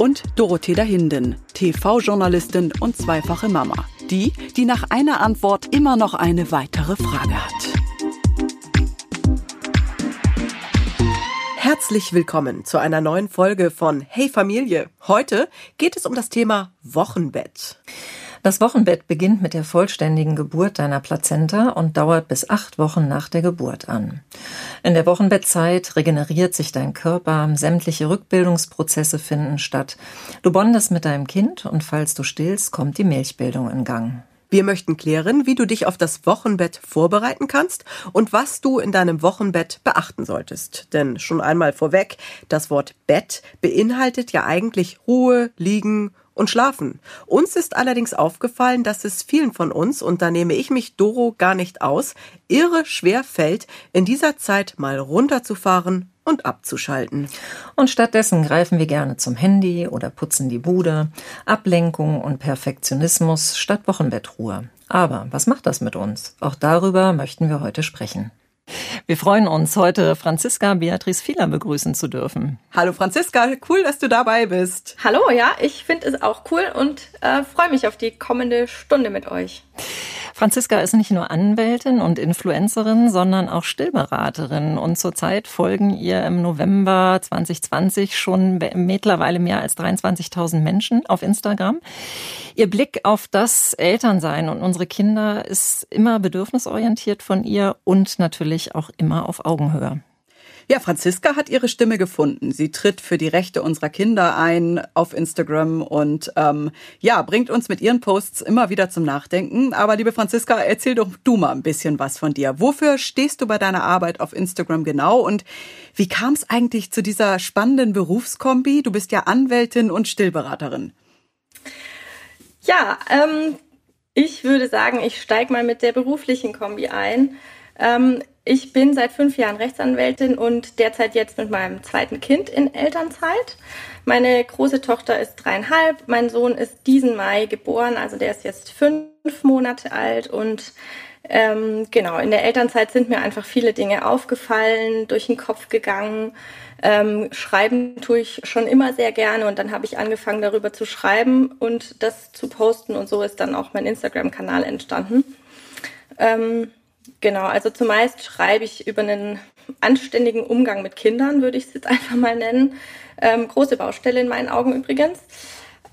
und Dorothea Hinden, TV-Journalistin und zweifache Mama. Die, die nach einer Antwort immer noch eine weitere Frage hat. Herzlich willkommen zu einer neuen Folge von Hey Familie. Heute geht es um das Thema Wochenbett. Das Wochenbett beginnt mit der vollständigen Geburt deiner Plazenta und dauert bis acht Wochen nach der Geburt an. In der Wochenbettzeit regeneriert sich dein Körper, sämtliche Rückbildungsprozesse finden statt. Du bondest mit deinem Kind und falls du stillst, kommt die Milchbildung in Gang. Wir möchten klären, wie du dich auf das Wochenbett vorbereiten kannst und was du in deinem Wochenbett beachten solltest. Denn schon einmal vorweg, das Wort Bett beinhaltet ja eigentlich Ruhe, Liegen und schlafen. Uns ist allerdings aufgefallen, dass es vielen von uns, und da nehme ich mich Doro gar nicht aus, irre schwer fällt, in dieser Zeit mal runterzufahren und abzuschalten. Und stattdessen greifen wir gerne zum Handy oder putzen die Bude. Ablenkung und Perfektionismus statt Wochenbettruhe. Aber was macht das mit uns? Auch darüber möchten wir heute sprechen. Wir freuen uns, heute Franziska Beatrice Fieler begrüßen zu dürfen. Hallo Franziska, cool, dass du dabei bist. Hallo, ja, ich finde es auch cool und äh, freue mich auf die kommende Stunde mit euch. Franziska ist nicht nur Anwältin und Influencerin, sondern auch Stillberaterin. Und zurzeit folgen ihr im November 2020 schon mittlerweile mehr als 23.000 Menschen auf Instagram. Ihr Blick auf das Elternsein und unsere Kinder ist immer bedürfnisorientiert von ihr und natürlich auch immer auf Augenhöhe. Ja, Franziska hat ihre Stimme gefunden. Sie tritt für die Rechte unserer Kinder ein auf Instagram und ähm, ja, bringt uns mit ihren Posts immer wieder zum Nachdenken. Aber liebe Franziska, erzähl doch du mal ein bisschen was von dir. Wofür stehst du bei deiner Arbeit auf Instagram genau und wie kam es eigentlich zu dieser spannenden Berufskombi? Du bist ja Anwältin und Stillberaterin. Ja, ähm, ich würde sagen, ich steige mal mit der beruflichen Kombi ein. Ähm, ich bin seit fünf Jahren Rechtsanwältin und derzeit jetzt mit meinem zweiten Kind in Elternzeit. Meine große Tochter ist dreieinhalb, mein Sohn ist diesen Mai geboren, also der ist jetzt fünf Monate alt und ähm, genau, in der Elternzeit sind mir einfach viele Dinge aufgefallen, durch den Kopf gegangen. Ähm, schreiben tue ich schon immer sehr gerne und dann habe ich angefangen darüber zu schreiben und das zu posten und so ist dann auch mein Instagram-Kanal entstanden. Ähm, Genau, also zumeist schreibe ich über einen anständigen Umgang mit Kindern, würde ich es jetzt einfach mal nennen. Ähm, große Baustelle in meinen Augen übrigens.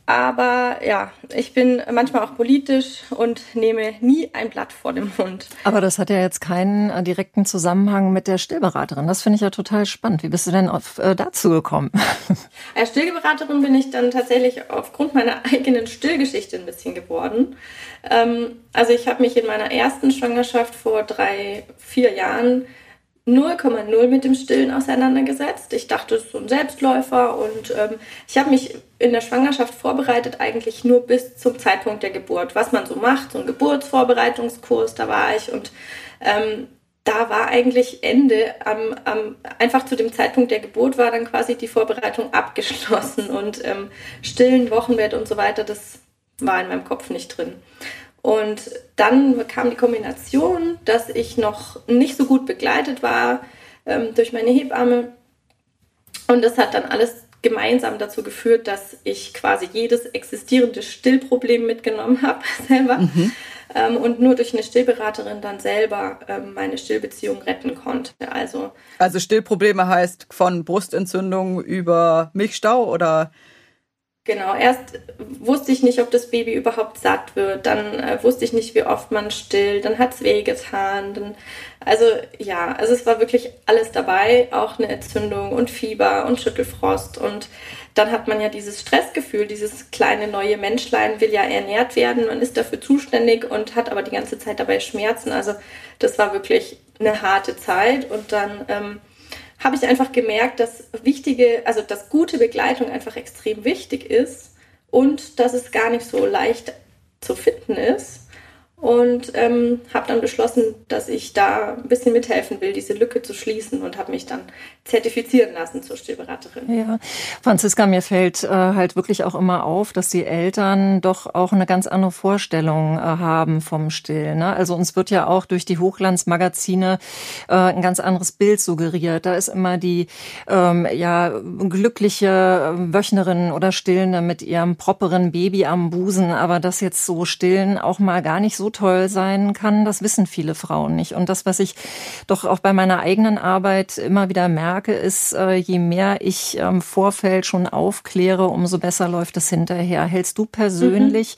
Aber ja, ich bin manchmal auch politisch und nehme nie ein Blatt vor dem Mund. Aber das hat ja jetzt keinen äh, direkten Zusammenhang mit der Stillberaterin. Das finde ich ja total spannend. Wie bist du denn auf, äh, dazu gekommen? Als Stillberaterin bin ich dann tatsächlich aufgrund meiner eigenen Stillgeschichte ein bisschen geworden. Ähm, also ich habe mich in meiner ersten Schwangerschaft vor drei, vier Jahren 0,0 mit dem Stillen auseinandergesetzt. Ich dachte, es ist so ein Selbstläufer und ähm, ich habe mich in der Schwangerschaft vorbereitet, eigentlich nur bis zum Zeitpunkt der Geburt. Was man so macht, so ein Geburtsvorbereitungskurs, da war ich und ähm, da war eigentlich Ende, am, am, einfach zu dem Zeitpunkt der Geburt war dann quasi die Vorbereitung abgeschlossen und ähm, stillen, Wochenbett und so weiter, das war in meinem Kopf nicht drin. Und dann kam die Kombination, dass ich noch nicht so gut begleitet war ähm, durch meine Hebamme. Und das hat dann alles gemeinsam dazu geführt, dass ich quasi jedes existierende Stillproblem mitgenommen habe selber mhm. ähm, und nur durch eine Stillberaterin dann selber ähm, meine Stillbeziehung retten konnte. Also, also Stillprobleme heißt von Brustentzündung über Milchstau oder Genau, erst wusste ich nicht, ob das Baby überhaupt satt wird, dann äh, wusste ich nicht, wie oft man stillt, dann hat es wehgetan. Dann, also ja, also es war wirklich alles dabei, auch eine Entzündung und Fieber und Schüttelfrost. Und dann hat man ja dieses Stressgefühl, dieses kleine neue Menschlein will ja ernährt werden, man ist dafür zuständig und hat aber die ganze Zeit dabei Schmerzen. Also das war wirklich eine harte Zeit und dann... Ähm, habe ich einfach gemerkt, dass wichtige, also dass gute Begleitung einfach extrem wichtig ist und dass es gar nicht so leicht zu finden ist und ähm, habe dann beschlossen, dass ich da ein bisschen mithelfen will, diese Lücke zu schließen und habe mich dann zertifizieren lassen zur Stillberaterin. Ja, Franziska, mir fällt äh, halt wirklich auch immer auf, dass die Eltern doch auch eine ganz andere Vorstellung äh, haben vom Stillen. Ne? Also uns wird ja auch durch die Hochglanzmagazine äh, ein ganz anderes Bild suggeriert. Da ist immer die ähm, ja glückliche Wöchnerin oder Stillende mit ihrem properen Baby am Busen, aber das jetzt so stillen auch mal gar nicht so toll sein kann, das wissen viele Frauen nicht. Und das, was ich doch auch bei meiner eigenen Arbeit immer wieder merke, ist, äh, je mehr ich im Vorfeld schon aufkläre, umso besser läuft es hinterher. Hältst du persönlich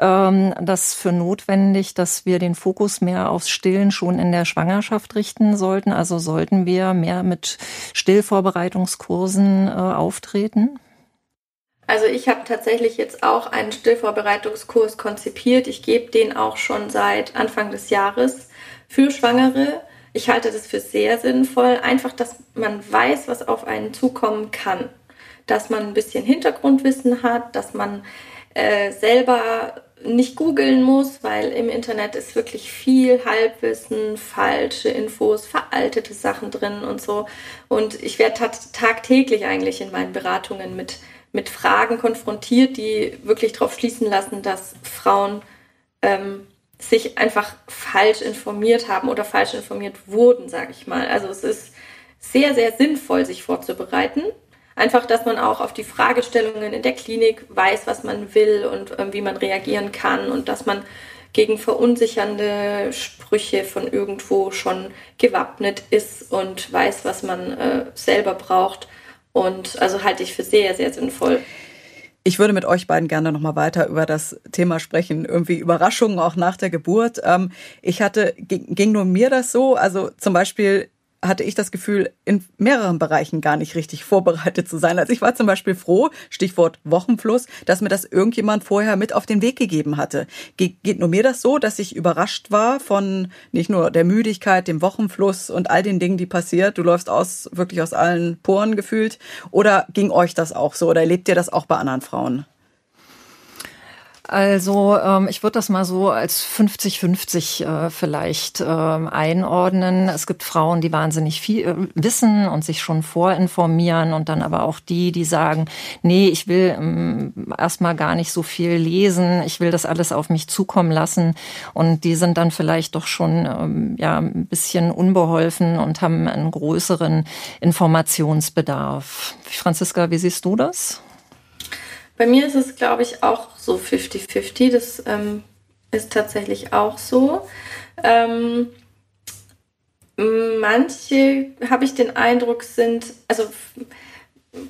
mhm. das für notwendig, dass wir den Fokus mehr aufs Stillen schon in der Schwangerschaft richten sollten? Also sollten wir mehr mit Stillvorbereitungskursen äh, auftreten? Also ich habe tatsächlich jetzt auch einen Stillvorbereitungskurs konzipiert. Ich gebe den auch schon seit Anfang des Jahres für Schwangere. Ich halte das für sehr sinnvoll, einfach, dass man weiß, was auf einen zukommen kann. Dass man ein bisschen Hintergrundwissen hat, dass man äh, selber nicht googeln muss, weil im Internet ist wirklich viel Halbwissen, falsche Infos, veraltete Sachen drin und so. Und ich werde tagtäglich eigentlich in meinen Beratungen mit mit Fragen konfrontiert, die wirklich darauf schließen lassen, dass Frauen ähm, sich einfach falsch informiert haben oder falsch informiert wurden, sage ich mal. Also es ist sehr, sehr sinnvoll, sich vorzubereiten. Einfach, dass man auch auf die Fragestellungen in der Klinik weiß, was man will und äh, wie man reagieren kann und dass man gegen verunsichernde Sprüche von irgendwo schon gewappnet ist und weiß, was man äh, selber braucht. Und also halte ich für sehr, sehr sinnvoll. Ich würde mit euch beiden gerne noch mal weiter über das Thema sprechen, irgendwie Überraschungen auch nach der Geburt. Ähm, ich hatte, ging nur mir das so, also zum Beispiel hatte ich das Gefühl, in mehreren Bereichen gar nicht richtig vorbereitet zu sein. Also ich war zum Beispiel froh, Stichwort Wochenfluss, dass mir das irgendjemand vorher mit auf den Weg gegeben hatte. Ge geht nur mir das so, dass ich überrascht war von nicht nur der Müdigkeit, dem Wochenfluss und all den Dingen, die passiert. Du läufst aus, wirklich aus allen Poren gefühlt. Oder ging euch das auch so? Oder erlebt ihr das auch bei anderen Frauen? Also ähm, ich würde das mal so als 50-50 äh, vielleicht äh, einordnen. Es gibt Frauen, die wahnsinnig viel äh, wissen und sich schon vorinformieren und dann aber auch die, die sagen, nee, ich will ähm, erstmal gar nicht so viel lesen, ich will das alles auf mich zukommen lassen und die sind dann vielleicht doch schon ähm, ja ein bisschen unbeholfen und haben einen größeren Informationsbedarf. Franziska, wie siehst du das? Bei mir ist es, glaube ich, auch so 50-50. Das ähm, ist tatsächlich auch so. Ähm, manche, habe ich den Eindruck, sind, also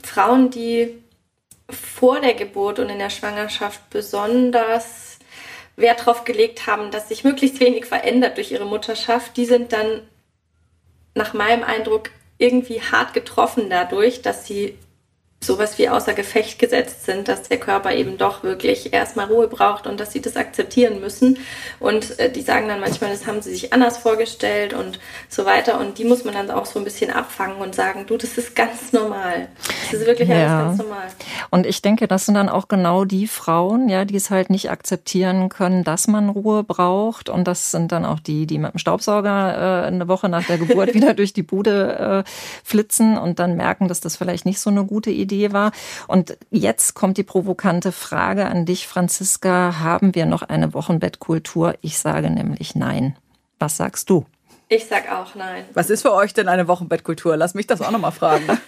Frauen, die vor der Geburt und in der Schwangerschaft besonders Wert darauf gelegt haben, dass sich möglichst wenig verändert durch ihre Mutterschaft, die sind dann nach meinem Eindruck irgendwie hart getroffen dadurch, dass sie sowas wie außer Gefecht gesetzt sind, dass der Körper eben doch wirklich erstmal Ruhe braucht und dass sie das akzeptieren müssen. Und äh, die sagen dann manchmal, das haben sie sich anders vorgestellt und so weiter. Und die muss man dann auch so ein bisschen abfangen und sagen, du, das ist ganz normal. Das ist wirklich ja. alles ganz normal. Und ich denke, das sind dann auch genau die Frauen, ja, die es halt nicht akzeptieren können, dass man Ruhe braucht. Und das sind dann auch die, die mit dem Staubsauger äh, eine Woche nach der Geburt wieder durch die Bude äh, flitzen und dann merken, dass das vielleicht nicht so eine gute Idee Idee war. Und jetzt kommt die provokante Frage an dich, Franziska. Haben wir noch eine Wochenbettkultur? Ich sage nämlich nein. Was sagst du? Ich sag auch nein. Was ist für euch denn eine Wochenbettkultur? Lass mich das auch nochmal fragen.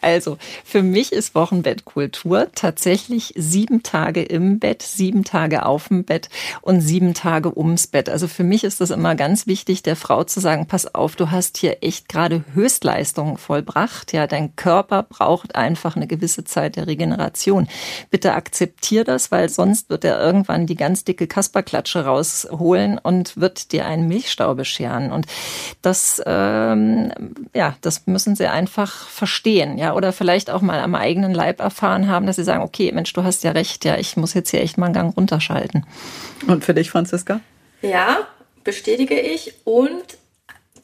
Also, für mich ist Wochenbettkultur tatsächlich sieben Tage im Bett, sieben Tage auf dem Bett und sieben Tage ums Bett. Also für mich ist das immer ganz wichtig, der Frau zu sagen, pass auf, du hast hier echt gerade Höchstleistungen vollbracht. Ja, dein Körper braucht einfach eine gewisse Zeit der Regeneration. Bitte akzeptier das, weil sonst wird er irgendwann die ganz dicke Kasperklatsche rausholen und wird dir einen Milchstau bescheren. Und das, ähm, ja, das müssen sie einfach verstehen, ja, oder vielleicht auch mal am eigenen Leib erfahren haben, dass sie sagen, okay, Mensch, du hast ja recht, ja, ich muss jetzt hier echt mal einen Gang runterschalten. Und für dich, Franziska? Ja, bestätige ich. Und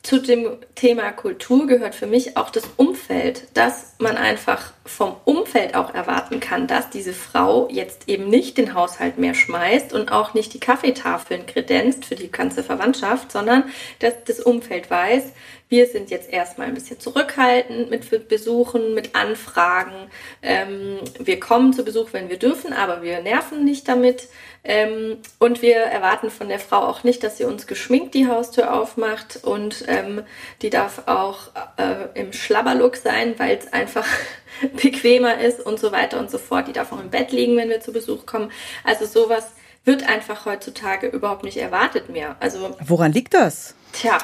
zu dem Thema Kultur gehört für mich auch das Umfeld, dass man einfach vom Umfeld auch erwarten kann, dass diese Frau jetzt eben nicht den Haushalt mehr schmeißt und auch nicht die Kaffeetafeln kredenzt für die ganze Verwandtschaft, sondern dass das Umfeld weiß, wir sind jetzt erstmal ein bisschen zurückhaltend mit Besuchen, mit Anfragen. Ähm, wir kommen zu Besuch, wenn wir dürfen, aber wir nerven nicht damit. Ähm, und wir erwarten von der Frau auch nicht, dass sie uns geschminkt die Haustür aufmacht und ähm, die darf auch äh, im Schlabberlook sein, weil es einfach bequemer ist und so weiter und so fort. Die darf auch im Bett liegen, wenn wir zu Besuch kommen. Also sowas wird einfach heutzutage überhaupt nicht erwartet mehr. Also woran liegt das? Tja,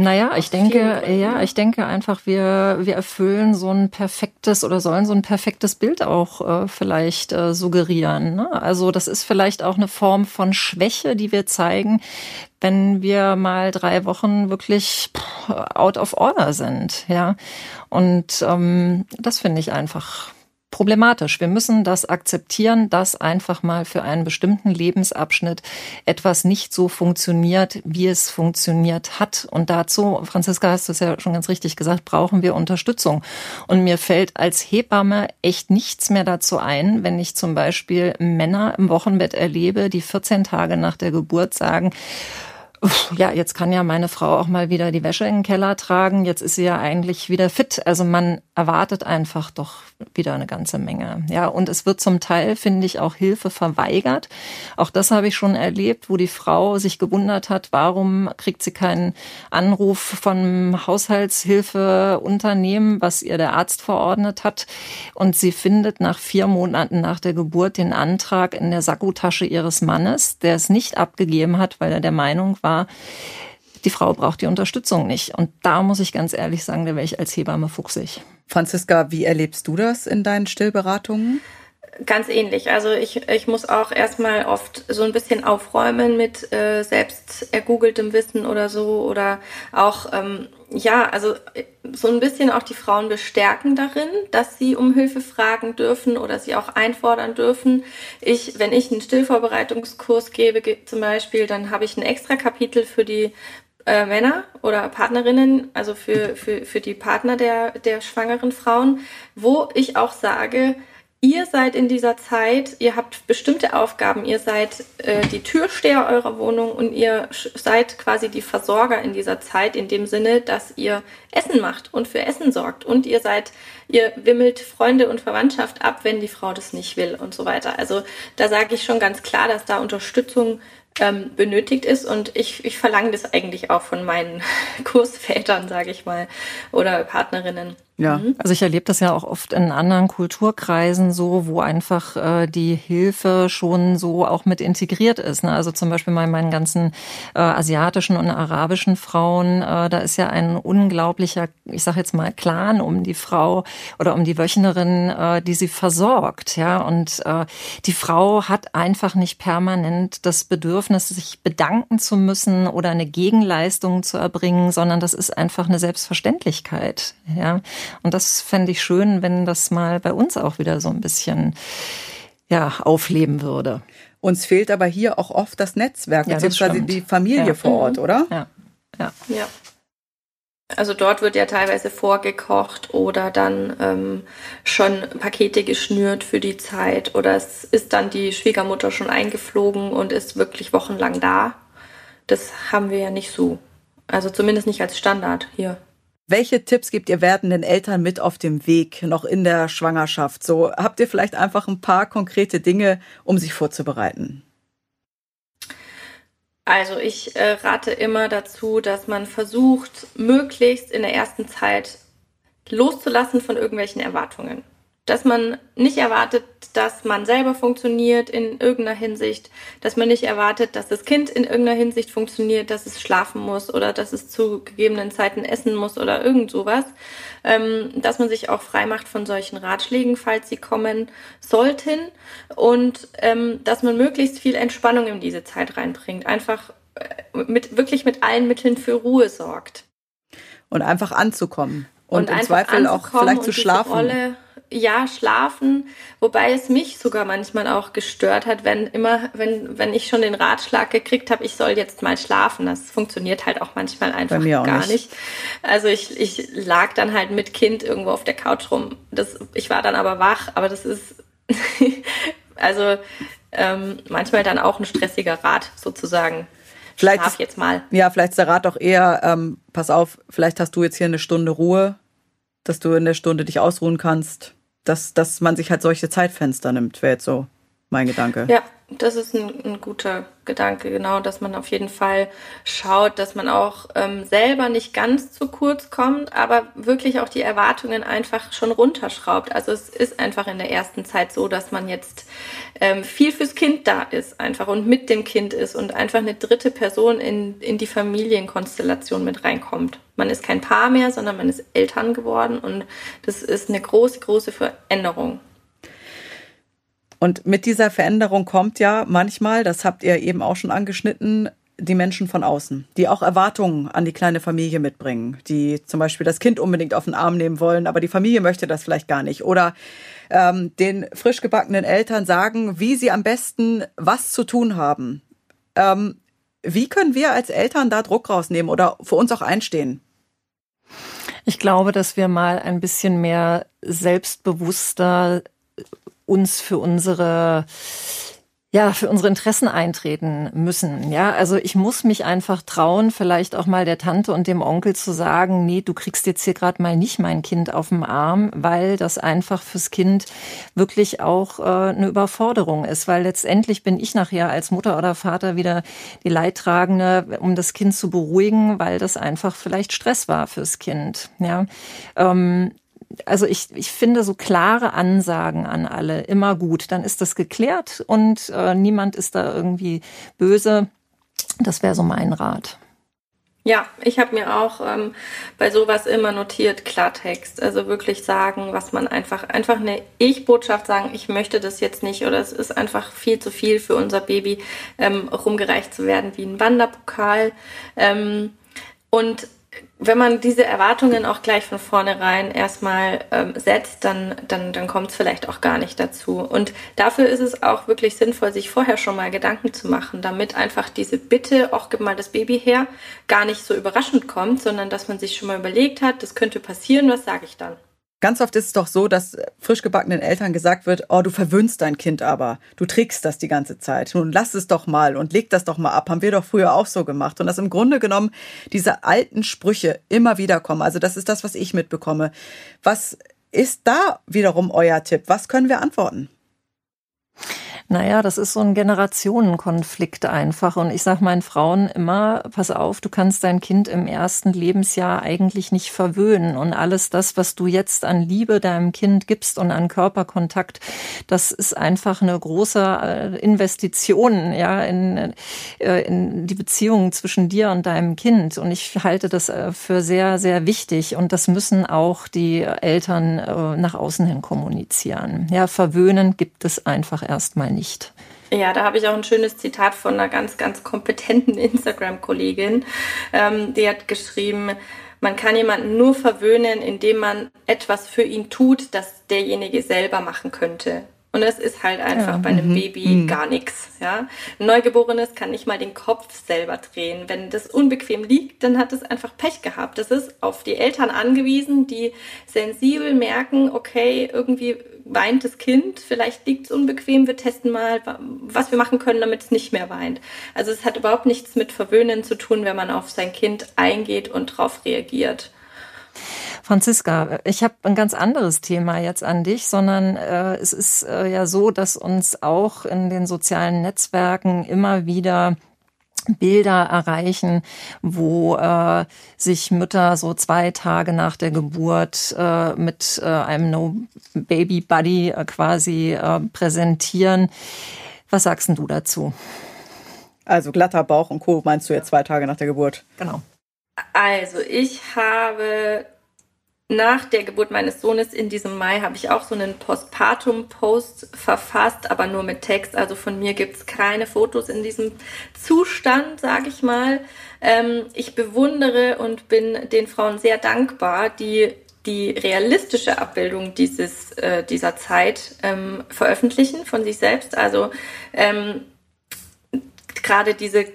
naja, ich denke, ja, ich denke einfach, wir, wir erfüllen so ein perfektes oder sollen so ein perfektes Bild auch äh, vielleicht äh, suggerieren. Ne? Also das ist vielleicht auch eine Form von Schwäche, die wir zeigen, wenn wir mal drei Wochen wirklich out of order sind. Ja, und ähm, das finde ich einfach problematisch. Wir müssen das akzeptieren, dass einfach mal für einen bestimmten Lebensabschnitt etwas nicht so funktioniert, wie es funktioniert hat. Und dazu, Franziska, hast du es ja schon ganz richtig gesagt, brauchen wir Unterstützung. Und mir fällt als Hebamme echt nichts mehr dazu ein, wenn ich zum Beispiel Männer im Wochenbett erlebe, die 14 Tage nach der Geburt sagen, ja, jetzt kann ja meine Frau auch mal wieder die Wäsche in den Keller tragen. Jetzt ist sie ja eigentlich wieder fit. Also man erwartet einfach doch wieder eine ganze Menge. Ja, und es wird zum Teil, finde ich, auch Hilfe verweigert. Auch das habe ich schon erlebt, wo die Frau sich gewundert hat, warum kriegt sie keinen Anruf vom Haushaltshilfeunternehmen, was ihr der Arzt verordnet hat. Und sie findet nach vier Monaten nach der Geburt den Antrag in der Sakkotasche ihres Mannes, der es nicht abgegeben hat, weil er der Meinung war, war, die Frau braucht die Unterstützung nicht. Und da muss ich ganz ehrlich sagen, da wäre ich als Hebamme fuchsig. Franziska, wie erlebst du das in deinen Stillberatungen? Ganz ähnlich. Also ich, ich muss auch erstmal oft so ein bisschen aufräumen mit äh, selbst ergoogeltem Wissen oder so oder auch ähm, ja, also so ein bisschen auch die Frauen bestärken darin, dass sie um Hilfe fragen dürfen oder sie auch einfordern dürfen. Ich, wenn ich einen Stillvorbereitungskurs gebe, zum Beispiel, dann habe ich ein extra Kapitel für die äh, Männer oder Partnerinnen, also für, für, für die Partner der, der schwangeren Frauen, wo ich auch sage, Ihr seid in dieser Zeit, ihr habt bestimmte Aufgaben, ihr seid äh, die Türsteher eurer Wohnung und ihr seid quasi die Versorger in dieser Zeit, in dem Sinne, dass ihr Essen macht und für Essen sorgt. Und ihr seid, ihr wimmelt Freunde und Verwandtschaft ab, wenn die Frau das nicht will und so weiter. Also da sage ich schon ganz klar, dass da Unterstützung ähm, benötigt ist und ich, ich verlange das eigentlich auch von meinen Kursvätern, sage ich mal, oder Partnerinnen. Ja, mhm. also ich erlebe das ja auch oft in anderen Kulturkreisen so, wo einfach äh, die Hilfe schon so auch mit integriert ist. Ne? Also zum Beispiel bei meinen ganzen äh, asiatischen und arabischen Frauen, äh, da ist ja ein unglaublicher, ich sage jetzt mal, Clan um die Frau oder um die Wöchnerin, äh, die sie versorgt. Ja, und äh, die Frau hat einfach nicht permanent das Bedürfnis, sich bedanken zu müssen oder eine Gegenleistung zu erbringen, sondern das ist einfach eine Selbstverständlichkeit. Ja. Und das fände ich schön, wenn das mal bei uns auch wieder so ein bisschen ja, aufleben würde. Uns fehlt aber hier auch oft das Netzwerk, ja, beziehungsweise die Familie ja. vor Ort, oder? Ja. ja. ja. Also dort wird ja teilweise vorgekocht oder dann ähm, schon Pakete geschnürt für die Zeit oder es ist dann die Schwiegermutter schon eingeflogen und ist wirklich wochenlang da. Das haben wir ja nicht so. Also zumindest nicht als Standard hier. Welche Tipps gebt ihr werdenden Eltern mit auf dem Weg noch in der Schwangerschaft? So habt ihr vielleicht einfach ein paar konkrete Dinge, um sich vorzubereiten? Also ich äh, rate immer dazu, dass man versucht, möglichst in der ersten Zeit loszulassen von irgendwelchen Erwartungen dass man nicht erwartet, dass man selber funktioniert in irgendeiner Hinsicht, dass man nicht erwartet, dass das Kind in irgendeiner Hinsicht funktioniert, dass es schlafen muss oder dass es zu gegebenen Zeiten essen muss oder irgend sowas, ähm, dass man sich auch frei macht von solchen Ratschlägen, falls sie kommen sollten. Und ähm, dass man möglichst viel Entspannung in diese Zeit reinbringt, einfach äh, mit wirklich mit allen Mitteln für Ruhe sorgt. Und einfach anzukommen. Und, und im Zweifel auch vielleicht zu schlafen. Ja, schlafen, wobei es mich sogar manchmal auch gestört hat, wenn immer, wenn, wenn ich schon den Ratschlag gekriegt habe, ich soll jetzt mal schlafen. Das funktioniert halt auch manchmal einfach gar nicht. nicht. Also ich, ich lag dann halt mit Kind irgendwo auf der Couch rum. Das, ich war dann aber wach, aber das ist also ähm, manchmal dann auch ein stressiger Rat sozusagen. Vielleicht Schlaf jetzt mal. Ja, vielleicht ist der Rat auch eher, ähm, pass auf, vielleicht hast du jetzt hier eine Stunde Ruhe, dass du in der Stunde dich ausruhen kannst, dass, dass man sich halt solche Zeitfenster nimmt, wäre jetzt so mein Gedanke. Ja, das ist ein, ein, guter Gedanke, genau, dass man auf jeden Fall schaut, dass man auch ähm, selber nicht ganz zu kurz kommt, aber wirklich auch die Erwartungen einfach schon runterschraubt. Also es ist einfach in der ersten Zeit so, dass man jetzt ähm, viel fürs Kind da ist einfach und mit dem Kind ist und einfach eine dritte Person in, in die Familienkonstellation mit reinkommt. Man ist kein Paar mehr, sondern man ist Eltern geworden und das ist eine große, große Veränderung. Und mit dieser Veränderung kommt ja manchmal, das habt ihr eben auch schon angeschnitten, die Menschen von außen, die auch Erwartungen an die kleine Familie mitbringen, die zum Beispiel das Kind unbedingt auf den Arm nehmen wollen, aber die Familie möchte das vielleicht gar nicht. Oder ähm, den frisch gebackenen Eltern sagen, wie sie am besten was zu tun haben. Ähm, wie können wir als Eltern da Druck rausnehmen oder für uns auch einstehen? Ich glaube, dass wir mal ein bisschen mehr selbstbewusster uns für unsere ja, für unsere Interessen eintreten müssen. Ja, also ich muss mich einfach trauen, vielleicht auch mal der Tante und dem Onkel zu sagen, nee, du kriegst jetzt hier gerade mal nicht mein Kind auf dem Arm, weil das einfach fürs Kind wirklich auch äh, eine Überforderung ist, weil letztendlich bin ich nachher als Mutter oder Vater wieder die Leidtragende, um das Kind zu beruhigen, weil das einfach vielleicht Stress war fürs Kind. Ja, ähm, also ich, ich finde so klare Ansagen an alle immer gut. Dann ist das geklärt und äh, niemand ist da irgendwie böse. Das wäre so mein Rat. Ja, ich habe mir auch ähm, bei sowas immer notiert Klartext. Also wirklich sagen, was man einfach, einfach eine Ich-Botschaft sagen, ich möchte das jetzt nicht oder es ist einfach viel zu viel für unser Baby, ähm, rumgereicht zu werden wie ein Wanderpokal. Ähm, und wenn man diese Erwartungen auch gleich von vornherein erstmal ähm, setzt, dann, dann, dann kommt es vielleicht auch gar nicht dazu. Und dafür ist es auch wirklich sinnvoll, sich vorher schon mal Gedanken zu machen, damit einfach diese Bitte, auch gib mal das Baby her, gar nicht so überraschend kommt, sondern dass man sich schon mal überlegt hat, das könnte passieren, was sage ich dann? Ganz oft ist es doch so, dass frisch gebackenen Eltern gesagt wird, oh, du verwöhnst dein Kind aber, du trägst das die ganze Zeit. Nun lass es doch mal und leg das doch mal ab. Haben wir doch früher auch so gemacht. Und dass im Grunde genommen diese alten Sprüche immer wieder kommen. Also das ist das, was ich mitbekomme. Was ist da wiederum euer Tipp? Was können wir antworten? Naja, das ist so ein Generationenkonflikt einfach. Und ich sage meinen Frauen immer, pass auf, du kannst dein Kind im ersten Lebensjahr eigentlich nicht verwöhnen. Und alles das, was du jetzt an Liebe deinem Kind gibst und an Körperkontakt, das ist einfach eine große äh, Investition ja, in, äh, in die Beziehung zwischen dir und deinem Kind. Und ich halte das äh, für sehr, sehr wichtig. Und das müssen auch die Eltern nach außen hin kommunizieren. Ja, verwöhnen gibt es einfach erstmal nicht nicht. Ja, da habe ich auch ein schönes Zitat von einer ganz, ganz kompetenten Instagram-Kollegin. Ähm, die hat geschrieben, man kann jemanden nur verwöhnen, indem man etwas für ihn tut, das derjenige selber machen könnte. Und es ist halt einfach ja, bei einem mhm, Baby mhm. gar nichts. Ja? Ein Neugeborenes kann nicht mal den Kopf selber drehen. Wenn das unbequem liegt, dann hat es einfach Pech gehabt. Das ist auf die Eltern angewiesen, die sensibel merken, okay, irgendwie weint das Kind, vielleicht liegt es unbequem, wir testen mal, was wir machen können, damit es nicht mehr weint. Also es hat überhaupt nichts mit Verwöhnen zu tun, wenn man auf sein Kind eingeht und darauf reagiert. Franziska, ich habe ein ganz anderes Thema jetzt an dich, sondern äh, es ist äh, ja so, dass uns auch in den sozialen Netzwerken immer wieder Bilder erreichen, wo äh, sich Mütter so zwei Tage nach der Geburt äh, mit äh, einem No Baby Buddy äh, quasi äh, präsentieren. Was sagst du dazu? Also glatter Bauch und Co. meinst du jetzt zwei Tage nach der Geburt? Genau. Also ich habe nach der Geburt meines Sohnes in diesem Mai habe ich auch so einen Postpartum-Post verfasst, aber nur mit Text. Also von mir gibt es keine Fotos in diesem Zustand, sage ich mal. Ähm, ich bewundere und bin den Frauen sehr dankbar, die die realistische Abbildung dieses, äh, dieser Zeit ähm, veröffentlichen von sich selbst. Also ähm, gerade diese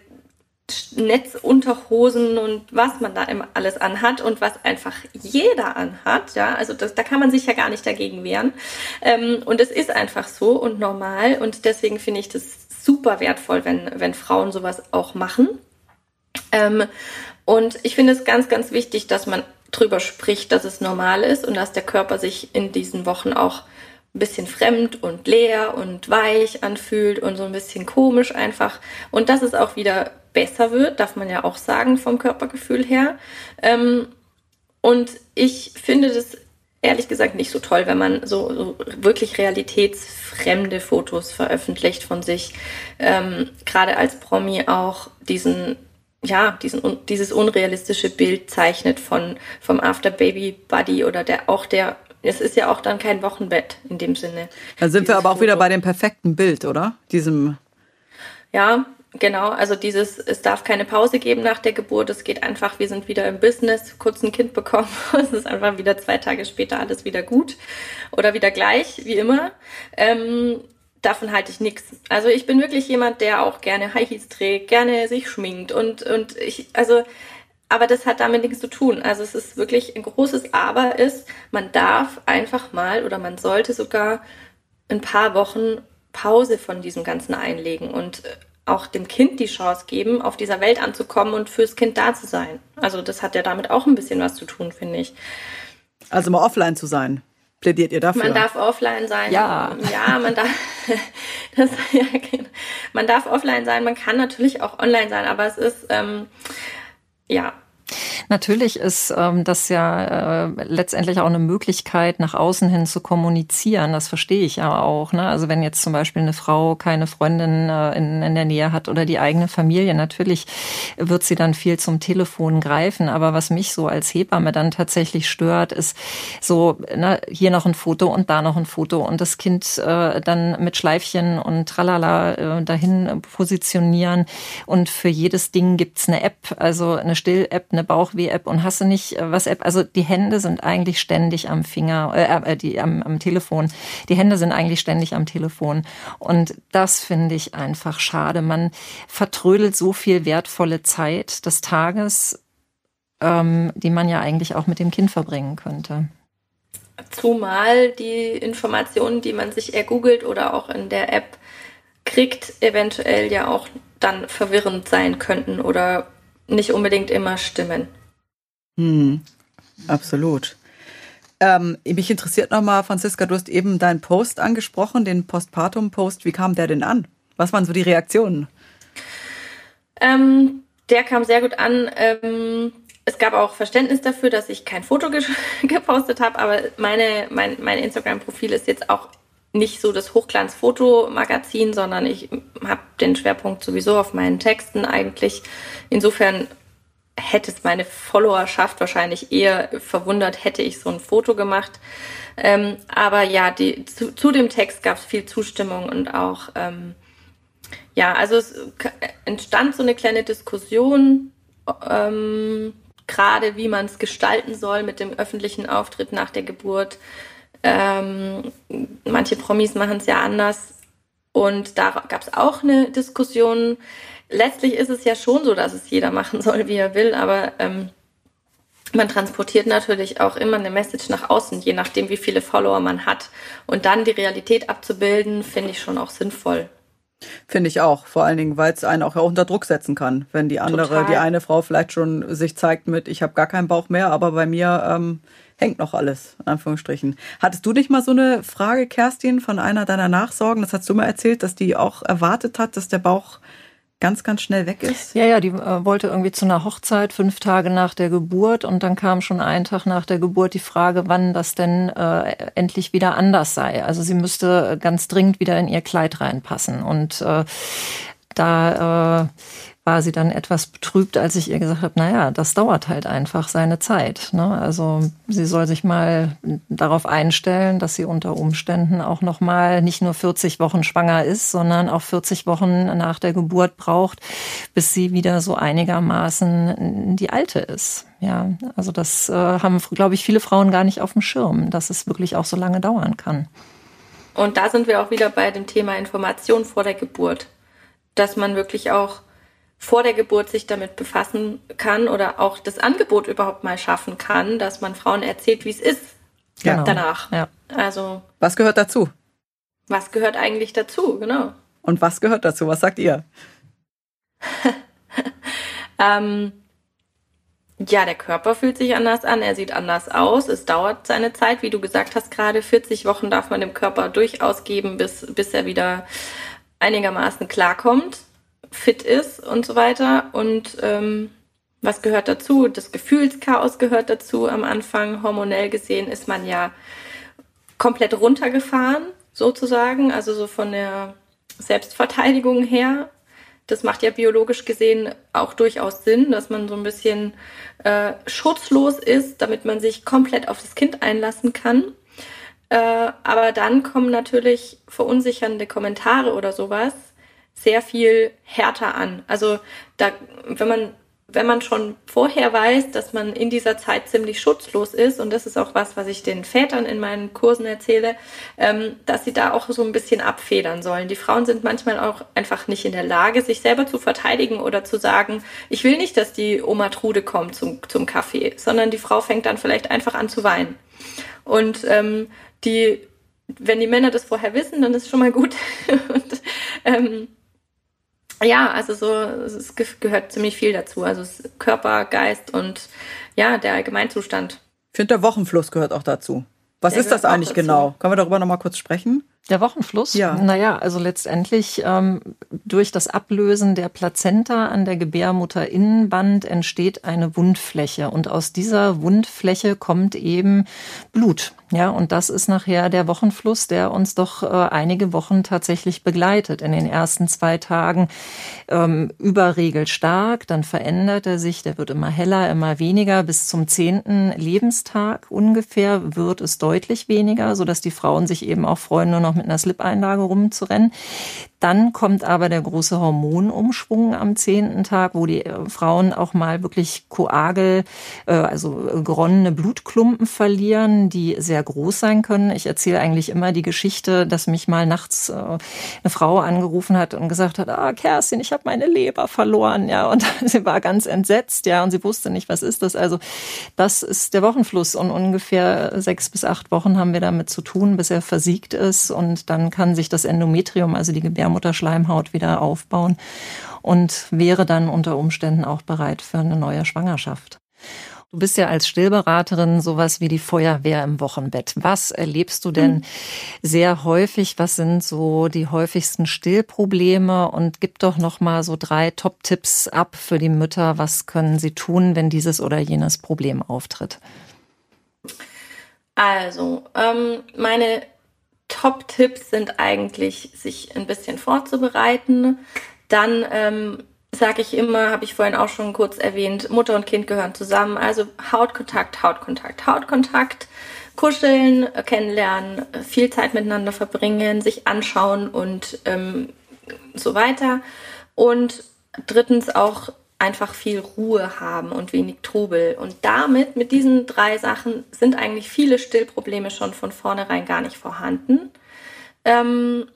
Netzunterhosen und was man da immer alles anhat und was einfach jeder anhat, ja, also das, da kann man sich ja gar nicht dagegen wehren. Ähm, und es ist einfach so und normal und deswegen finde ich das super wertvoll, wenn, wenn Frauen sowas auch machen. Ähm, und ich finde es ganz, ganz wichtig, dass man drüber spricht, dass es normal ist und dass der Körper sich in diesen Wochen auch ein bisschen fremd und leer und weich anfühlt und so ein bisschen komisch einfach. Und dass es auch wieder besser wird, darf man ja auch sagen vom Körpergefühl her. Ähm, und ich finde das ehrlich gesagt nicht so toll, wenn man so, so wirklich realitätsfremde Fotos veröffentlicht von sich. Ähm, Gerade als Promi auch diesen ja, diesen, dieses unrealistische Bild zeichnet von, vom After Baby Buddy oder der, auch der, es ist ja auch dann kein Wochenbett in dem Sinne. Da sind wir aber auch wieder bei dem perfekten Bild, oder? Diesem. Ja, genau. Also dieses, es darf keine Pause geben nach der Geburt. Es geht einfach, wir sind wieder im Business, kurz ein Kind bekommen. Es ist einfach wieder zwei Tage später alles wieder gut oder wieder gleich, wie immer. Ähm, davon halte ich nichts. Also ich bin wirklich jemand, der auch gerne High Heels trägt, gerne sich schminkt und, und ich, also, aber das hat damit nichts zu tun. Also es ist wirklich ein großes Aber ist, man darf einfach mal oder man sollte sogar ein paar Wochen Pause von diesem Ganzen einlegen und auch dem Kind die Chance geben, auf dieser Welt anzukommen und fürs Kind da zu sein. Also das hat ja damit auch ein bisschen was zu tun, finde ich. Also mal offline zu sein. Plädiert ihr dafür? Man darf offline sein. Ja. Ja, man darf, das, ja, genau. man darf offline sein. Man kann natürlich auch online sein, aber es ist, ähm, ja, Natürlich ist ähm, das ja äh, letztendlich auch eine Möglichkeit, nach außen hin zu kommunizieren. Das verstehe ich ja auch. Ne? Also wenn jetzt zum Beispiel eine Frau keine Freundin äh, in, in der Nähe hat oder die eigene Familie, natürlich wird sie dann viel zum Telefon greifen. Aber was mich so als Hebamme dann tatsächlich stört, ist so, ne, hier noch ein Foto und da noch ein Foto und das Kind äh, dann mit Schleifchen und tralala äh, dahin positionieren. Und für jedes Ding gibt's eine App, also eine Still-App, eine Bauchweh-App und hast du nicht äh, was App. Also die Hände sind eigentlich ständig am Finger, äh, äh, die am, am Telefon. Die Hände sind eigentlich ständig am Telefon. Und das finde ich einfach schade. Man vertrödelt so viel wertvolle Zeit des Tages, ähm, die man ja eigentlich auch mit dem Kind verbringen könnte. Zumal die Informationen, die man sich ergoogelt oder auch in der App kriegt, eventuell ja auch dann verwirrend sein könnten oder nicht unbedingt immer stimmen. Hm, absolut. Ähm, mich interessiert nochmal, Franziska, du hast eben deinen Post angesprochen, den Postpartum-Post. Wie kam der denn an? Was waren so die Reaktionen? Ähm, der kam sehr gut an. Ähm, es gab auch Verständnis dafür, dass ich kein Foto ge gepostet habe, aber meine, mein, mein Instagram-Profil ist jetzt auch nicht so das Hochglanz-Fotomagazin, sondern ich habe den Schwerpunkt sowieso auf meinen Texten eigentlich. Insofern hätte es meine Followerschaft wahrscheinlich eher verwundert, hätte ich so ein Foto gemacht. Ähm, aber ja, die, zu, zu dem Text gab es viel Zustimmung und auch, ähm, ja, also es entstand so eine kleine Diskussion, ähm, gerade wie man es gestalten soll mit dem öffentlichen Auftritt nach der Geburt. Ähm, manche Promis machen es ja anders. Und da gab es auch eine Diskussion. Letztlich ist es ja schon so, dass es jeder machen soll, wie er will, aber ähm, man transportiert natürlich auch immer eine Message nach außen, je nachdem, wie viele Follower man hat. Und dann die Realität abzubilden, finde ich schon auch sinnvoll. Finde ich auch, vor allen Dingen, weil es einen auch unter Druck setzen kann, wenn die andere, Total. die eine Frau vielleicht schon sich zeigt mit, ich habe gar keinen Bauch mehr, aber bei mir ähm, hängt noch alles, in Anführungsstrichen. Hattest du nicht mal so eine Frage, Kerstin, von einer deiner Nachsorgen? Das hast du mal erzählt, dass die auch erwartet hat, dass der Bauch ganz, ganz schnell weg ist? Ja, ja, die äh, wollte irgendwie zu einer Hochzeit fünf Tage nach der Geburt und dann kam schon einen Tag nach der Geburt die Frage, wann das denn äh, endlich wieder anders sei. Also sie müsste ganz dringend wieder in ihr Kleid reinpassen und äh, da äh, war sie dann etwas betrübt, als ich ihr gesagt habe, naja, das dauert halt einfach seine Zeit. Ne? Also sie soll sich mal darauf einstellen, dass sie unter Umständen auch nochmal nicht nur 40 Wochen schwanger ist, sondern auch 40 Wochen nach der Geburt braucht, bis sie wieder so einigermaßen die Alte ist. Ja, also das äh, haben, glaube ich, viele Frauen gar nicht auf dem Schirm, dass es wirklich auch so lange dauern kann. Und da sind wir auch wieder bei dem Thema Information vor der Geburt, dass man wirklich auch vor der Geburt sich damit befassen kann oder auch das Angebot überhaupt mal schaffen kann, dass man Frauen erzählt, wie es ist genau. danach. Ja. Also was gehört dazu? Was gehört eigentlich dazu? Genau. Und was gehört dazu? Was sagt ihr? ähm, ja, der Körper fühlt sich anders an, er sieht anders aus, es dauert seine Zeit, wie du gesagt hast, gerade 40 Wochen darf man dem Körper durchaus geben, bis, bis er wieder einigermaßen klarkommt fit ist und so weiter. Und ähm, was gehört dazu? Das Gefühlschaos gehört dazu. Am Anfang, hormonell gesehen, ist man ja komplett runtergefahren, sozusagen, also so von der Selbstverteidigung her. Das macht ja biologisch gesehen auch durchaus Sinn, dass man so ein bisschen äh, schutzlos ist, damit man sich komplett auf das Kind einlassen kann. Äh, aber dann kommen natürlich verunsichernde Kommentare oder sowas, sehr viel härter an. Also da, wenn man wenn man schon vorher weiß, dass man in dieser Zeit ziemlich schutzlos ist, und das ist auch was, was ich den Vätern in meinen Kursen erzähle, ähm, dass sie da auch so ein bisschen abfedern sollen. Die Frauen sind manchmal auch einfach nicht in der Lage, sich selber zu verteidigen oder zu sagen, ich will nicht, dass die Oma Trude kommt zum, zum Kaffee, sondern die Frau fängt dann vielleicht einfach an zu weinen. Und ähm, die, wenn die Männer das vorher wissen, dann ist schon mal gut. und, ähm, ja, also so, es gehört ziemlich viel dazu. Also Körper, Geist und ja, der Allgemeinzustand. Ich finde, der Wochenfluss gehört auch dazu. Was der ist das eigentlich genau? Können wir darüber nochmal kurz sprechen? Der Wochenfluss? Ja. Naja, also letztendlich ähm, durch das Ablösen der Plazenta an der Gebärmutterinnenband entsteht eine Wundfläche und aus dieser Wundfläche kommt eben Blut. Ja, und das ist nachher der Wochenfluss, der uns doch äh, einige Wochen tatsächlich begleitet. In den ersten zwei Tagen ähm, überregelt stark, dann verändert er sich, der wird immer heller, immer weniger. Bis zum zehnten Lebenstag ungefähr wird es deutlich weniger, sodass die Frauen sich eben auch freuen, nur noch mit einer Slip-Einlage rumzurennen. Dann kommt aber der große Hormonumschwung am zehnten Tag, wo die äh, Frauen auch mal wirklich Koagel, äh, also äh, geronnene Blutklumpen verlieren, die sehr groß sein können. Ich erzähle eigentlich immer die Geschichte, dass mich mal nachts eine Frau angerufen hat und gesagt hat, ah, Kerstin, ich habe meine Leber verloren, ja, und sie war ganz entsetzt, ja, und sie wusste nicht, was ist das. Also das ist der Wochenfluss und ungefähr sechs bis acht Wochen haben wir damit zu tun, bis er versiegt ist und dann kann sich das Endometrium, also die Gebärmutter Gebärmutterschleimhaut wieder aufbauen und wäre dann unter Umständen auch bereit für eine neue Schwangerschaft. Du bist ja als Stillberaterin sowas wie die Feuerwehr im Wochenbett. Was erlebst du denn sehr häufig? Was sind so die häufigsten Stillprobleme? Und gib doch noch mal so drei Top-Tipps ab für die Mütter. Was können sie tun, wenn dieses oder jenes Problem auftritt? Also, ähm, meine Top-Tipps sind eigentlich, sich ein bisschen vorzubereiten. Dann ähm, sage ich immer, habe ich vorhin auch schon kurz erwähnt, Mutter und Kind gehören zusammen. Also Hautkontakt, Hautkontakt, Hautkontakt, kuscheln, kennenlernen, viel Zeit miteinander verbringen, sich anschauen und ähm, so weiter. Und drittens auch einfach viel Ruhe haben und wenig Trubel. Und damit, mit diesen drei Sachen, sind eigentlich viele Stillprobleme schon von vornherein gar nicht vorhanden. Ähm,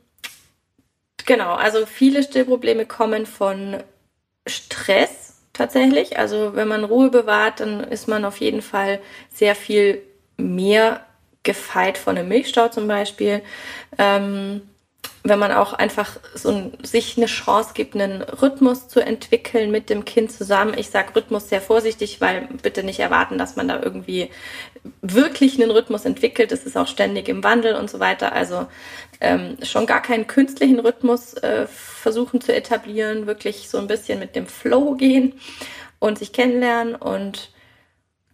genau, also viele Stillprobleme kommen von Stress tatsächlich. Also wenn man Ruhe bewahrt, dann ist man auf jeden Fall sehr viel mehr gefeit von einem Milchstau zum Beispiel. Ähm, wenn man auch einfach so ein, sich eine Chance gibt, einen Rhythmus zu entwickeln mit dem Kind zusammen. Ich sage Rhythmus sehr vorsichtig, weil bitte nicht erwarten, dass man da irgendwie wirklich einen Rhythmus entwickelt. Es ist auch ständig im Wandel und so weiter. Also ähm, schon gar keinen künstlichen Rhythmus äh, versuchen zu etablieren, wirklich so ein bisschen mit dem Flow gehen und sich kennenlernen und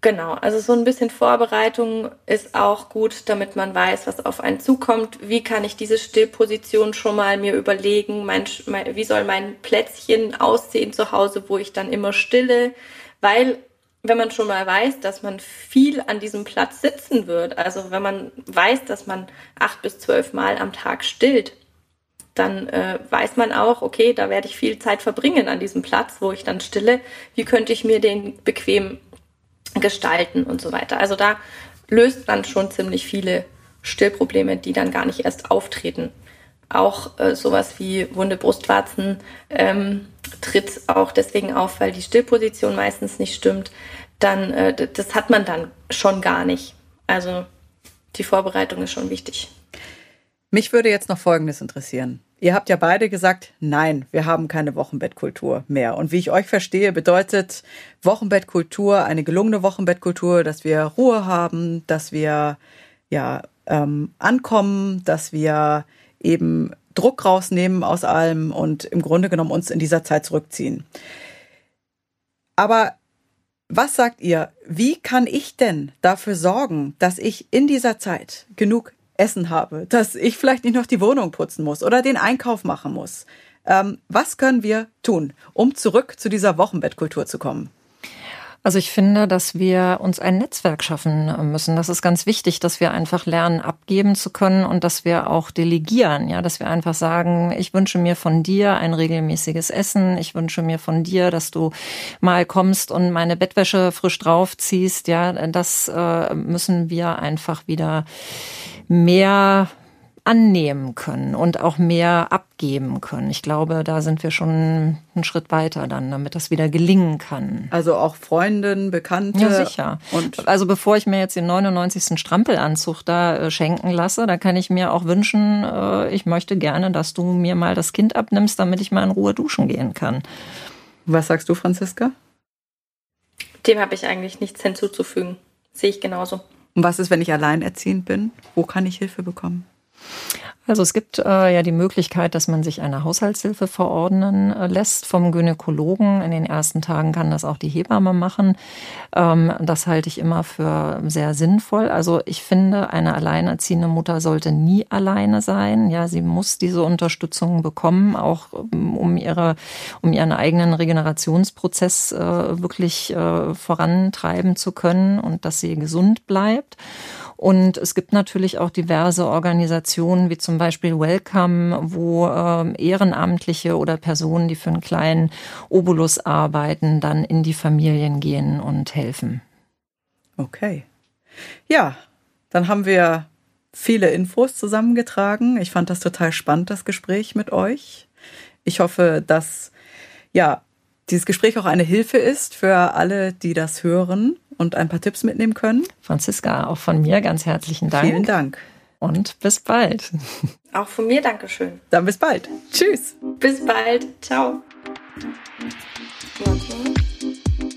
Genau, also so ein bisschen Vorbereitung ist auch gut, damit man weiß, was auf einen zukommt. Wie kann ich diese Stillposition schon mal mir überlegen? Mein, mein, wie soll mein Plätzchen aussehen zu Hause, wo ich dann immer stille? Weil wenn man schon mal weiß, dass man viel an diesem Platz sitzen wird, also wenn man weiß, dass man acht bis zwölf Mal am Tag stillt, dann äh, weiß man auch, okay, da werde ich viel Zeit verbringen an diesem Platz, wo ich dann stille. Wie könnte ich mir den bequem gestalten und so weiter. Also da löst man schon ziemlich viele Stillprobleme, die dann gar nicht erst auftreten. Auch äh, sowas wie wunde Brustwarzen ähm, tritt auch deswegen auf, weil die Stillposition meistens nicht stimmt. Dann, äh, das hat man dann schon gar nicht. Also die Vorbereitung ist schon wichtig. Mich würde jetzt noch Folgendes interessieren. Ihr habt ja beide gesagt, nein, wir haben keine Wochenbettkultur mehr. Und wie ich euch verstehe, bedeutet Wochenbettkultur eine gelungene Wochenbettkultur, dass wir Ruhe haben, dass wir ja ähm, ankommen, dass wir eben Druck rausnehmen aus allem und im Grunde genommen uns in dieser Zeit zurückziehen. Aber was sagt ihr? Wie kann ich denn dafür sorgen, dass ich in dieser Zeit genug Essen habe, dass ich vielleicht nicht noch die Wohnung putzen muss oder den Einkauf machen muss. Ähm, was können wir tun, um zurück zu dieser Wochenbettkultur zu kommen? Also ich finde, dass wir uns ein Netzwerk schaffen müssen. Das ist ganz wichtig, dass wir einfach lernen, abgeben zu können und dass wir auch delegieren. Ja, dass wir einfach sagen, ich wünsche mir von dir ein regelmäßiges Essen. Ich wünsche mir von dir, dass du mal kommst und meine Bettwäsche frisch draufziehst. Ja, das äh, müssen wir einfach wieder mehr annehmen können und auch mehr abgeben können. Ich glaube, da sind wir schon einen Schritt weiter dann, damit das wieder gelingen kann. Also auch Freundinnen, Bekannte. Ja, sicher. Und also bevor ich mir jetzt den 99. Strampelanzug da äh, schenken lasse, da kann ich mir auch wünschen, äh, ich möchte gerne, dass du mir mal das Kind abnimmst, damit ich mal in Ruhe duschen gehen kann. Was sagst du, Franziska? Dem habe ich eigentlich nichts hinzuzufügen. Sehe ich genauso. Und was ist, wenn ich alleinerziehend bin? Wo kann ich Hilfe bekommen? Also es gibt äh, ja die Möglichkeit, dass man sich eine Haushaltshilfe verordnen äh, lässt vom Gynäkologen. In den ersten Tagen kann das auch die Hebamme machen. Ähm, das halte ich immer für sehr sinnvoll. Also ich finde, eine alleinerziehende Mutter sollte nie alleine sein. Ja, sie muss diese Unterstützung bekommen, auch ähm, um ihre, um ihren eigenen Regenerationsprozess äh, wirklich äh, vorantreiben zu können und dass sie gesund bleibt. Und es gibt natürlich auch diverse Organisationen, wie zum Beispiel Welcome, wo äh, Ehrenamtliche oder Personen, die für einen kleinen Obolus arbeiten, dann in die Familien gehen und helfen. Okay. Ja, dann haben wir viele Infos zusammengetragen. Ich fand das total spannend, das Gespräch mit euch. Ich hoffe, dass ja dieses Gespräch auch eine Hilfe ist für alle, die das hören und ein paar Tipps mitnehmen können. Franziska, auch von mir ganz herzlichen Dank. Vielen Dank. Und bis bald. Auch von mir Dankeschön. Dann bis bald. Tschüss. Bis bald. Ciao.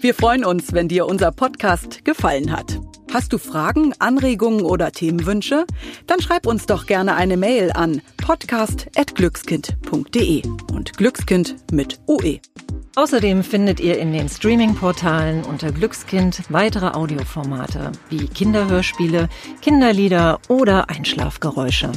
Wir freuen uns, wenn dir unser Podcast gefallen hat. Hast du Fragen, Anregungen oder Themenwünsche? Dann schreib uns doch gerne eine Mail an podcast.glückskind.de und Glückskind mit UE. Außerdem findet ihr in den Streaming-Portalen unter Glückskind weitere Audioformate wie Kinderhörspiele, Kinderlieder oder Einschlafgeräusche.